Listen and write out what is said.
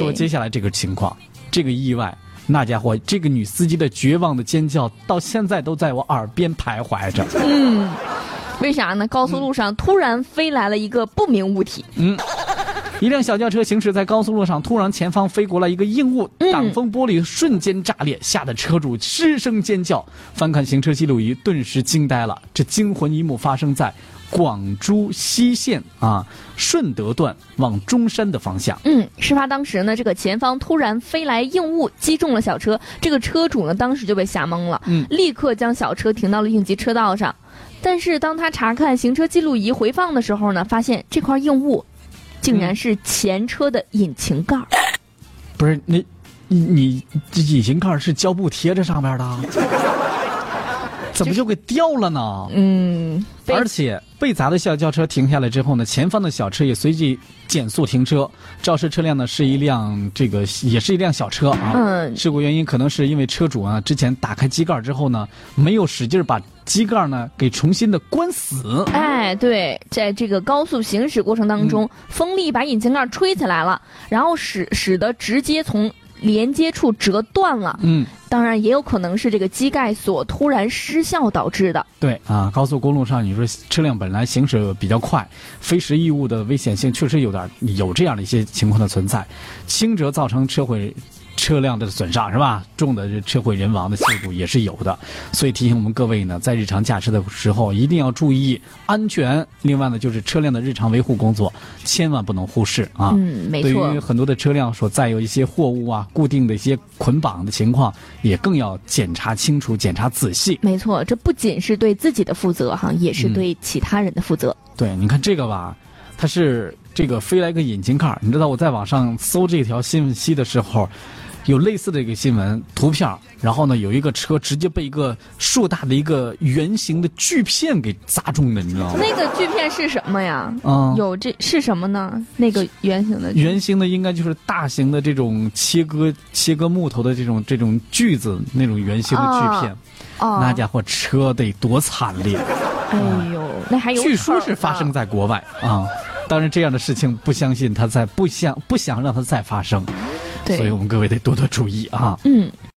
说接下来这个情况，这个意外，那家伙，这个女司机的绝望的尖叫，到现在都在我耳边徘徊着。嗯，为啥呢？高速路上突然飞来了一个不明物体。嗯。一辆小轿车行驶在高速路上，突然前方飞过来一个硬物，挡风玻璃瞬间炸裂，吓得车主失声尖叫。翻看行车记录仪，顿时惊呆了。这惊魂一幕发生在广珠西线啊顺德段往中山的方向。嗯，事发当时呢，这个前方突然飞来硬物，击中了小车。这个车主呢，当时就被吓懵了，嗯，立刻将小车停到了应急车道上。但是当他查看行车记录仪回放的时候呢，发现这块硬物。竟然是前车的引擎盖儿，不是你，你这引擎盖是胶布贴着上面的，怎么就给掉了呢？嗯，而且被砸的小轿车停下来之后呢，前方的小车也随即减速停车。肇事车辆呢是一辆这个也是一辆小车啊。嗯，事故原因可能是因为车主啊之前打开机盖之后呢，没有使劲把。机盖呢，给重新的关死。哎，对，在这个高速行驶过程当中，风力把引擎盖吹起来了，然后使使得直接从连接处折断了。嗯，当然也有可能是这个机盖锁突然失效导致的。对啊，高速公路上你说车辆本来行驶比较快，飞时异物的危险性确实有点有这样的一些情况的存在，轻则造成车毁。车辆的损伤是吧？重的车毁人亡的事故也是有的，所以提醒我们各位呢，在日常驾车的时候一定要注意安全。另外呢，就是车辆的日常维护工作，千万不能忽视啊。嗯，没错。对于很多的车辆所载有一些货物啊，固定的一些捆绑的情况，也更要检查清楚、检查仔细。没错，这不仅是对自己的负责哈，也是对其他人的负责。对，你看这个吧，它是这个飞来个引擎盖你知道我在网上搜这条信息的时候。有类似的一个新闻图片，然后呢，有一个车直接被一个硕大的一个圆形的锯片给砸中的，你知道吗？那个锯片是什么呀？嗯，有这是什么呢？那个圆形的圆形的应该就是大型的这种切割切割木头的这种这种锯子那种圆形的锯片，哦那家伙车得多惨烈！哎呦，那还有据说是发生在国外啊，当然这样的事情不相信它再不想不想让它再发生。所以我们各位得多多注意啊！嗯。